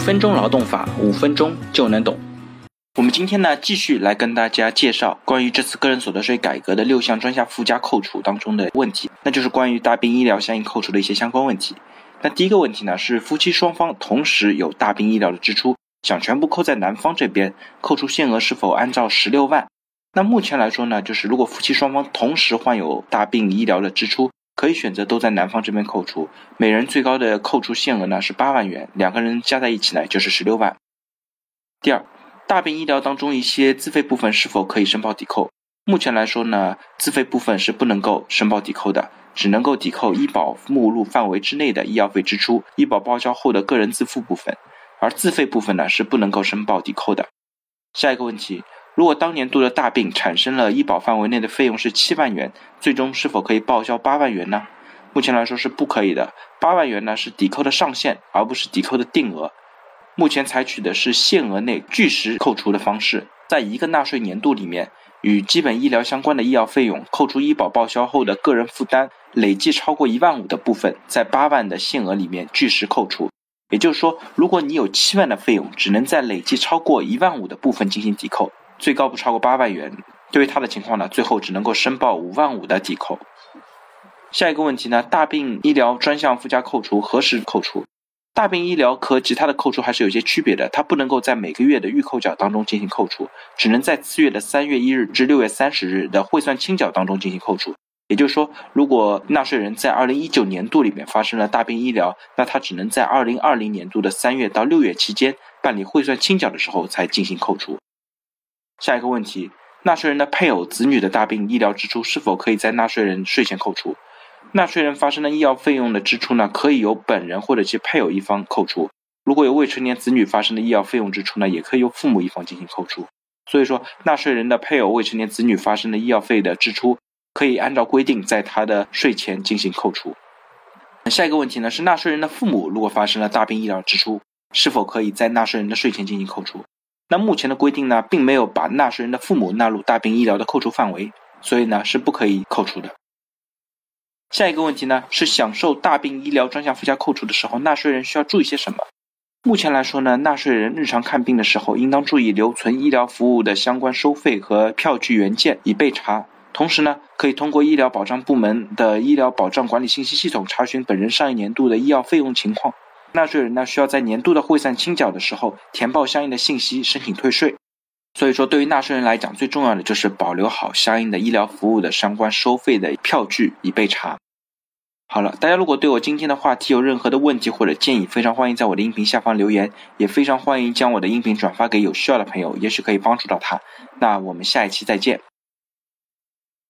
分钟劳动法，五分钟就能懂。我们今天呢，继续来跟大家介绍关于这次个人所得税改革的六项专项附加扣除当中的问题，那就是关于大病医疗相应扣除的一些相关问题。那第一个问题呢，是夫妻双方同时有大病医疗的支出，想全部扣在男方这边，扣除限额是否按照十六万？那目前来说呢，就是如果夫妻双方同时患有大病医疗的支出，可以选择都在男方这边扣除，每人最高的扣除限额呢是八万元，两个人加在一起呢就是十六万。第二。大病医疗当中一些自费部分是否可以申报抵扣？目前来说呢，自费部分是不能够申报抵扣的，只能够抵扣医保目录范围之内的医药费支出、医保报销后的个人自付部分，而自费部分呢是不能够申报抵扣的。下一个问题，如果当年度的大病产生了医保范围内的费用是七万元，最终是否可以报销八万元呢？目前来说是不可以的，八万元呢是抵扣的上限，而不是抵扣的定额。目前采取的是限额内据实扣除的方式，在一个纳税年度里面，与基本医疗相关的医药费用扣除医保报销后的个人负担累计超过一万五的部分，在八万的限额里面据实扣除。也就是说，如果你有七万的费用，只能在累计超过一万五的部分进行抵扣，最高不超过八万元。对于他的情况呢，最后只能够申报五万五的抵扣。下一个问题呢，大病医疗专项附加扣除何时扣除？大病医疗和其他的扣除还是有些区别的，它不能够在每个月的预扣缴当中进行扣除，只能在次月的三月一日至六月三十日的汇算清缴当中进行扣除。也就是说，如果纳税人在二零一九年度里面发生了大病医疗，那他只能在二零二零年度的三月到六月期间办理汇算清缴的时候才进行扣除。下一个问题，纳税人的配偶、子女的大病医疗支出是否可以在纳税人税前扣除？纳税人发生的医药费用的支出呢，可以由本人或者其配偶一方扣除。如果有未成年子女发生的医药费用支出呢，也可以由父母一方进行扣除。所以说，纳税人的配偶、未成年子女发生的医药费的支出，可以按照规定在他的税前进行扣除。下一个问题呢，是纳税人的父母如果发生了大病医疗支出，是否可以在纳税人的税前进行扣除？那目前的规定呢，并没有把纳税人的父母纳入大病医疗的扣除范围，所以呢，是不可以扣除的。下一个问题呢，是享受大病医疗专项附加扣除的时候，纳税人需要注意些什么？目前来说呢，纳税人日常看病的时候，应当注意留存医疗服务的相关收费和票据原件以备查。同时呢，可以通过医疗保障部门的医疗保障管理信息系统查询本人上一年度的医药费用情况。纳税人呢，需要在年度的汇算清缴的时候填报相应的信息，申请退税。所以说，对于纳税人来讲，最重要的就是保留好相应的医疗服务的相关收费的票据以备查。好了，大家如果对我今天的话题有任何的问题或者建议，非常欢迎在我的音频下方留言，也非常欢迎将我的音频转发给有需要的朋友，也许可以帮助到他。那我们下一期再见。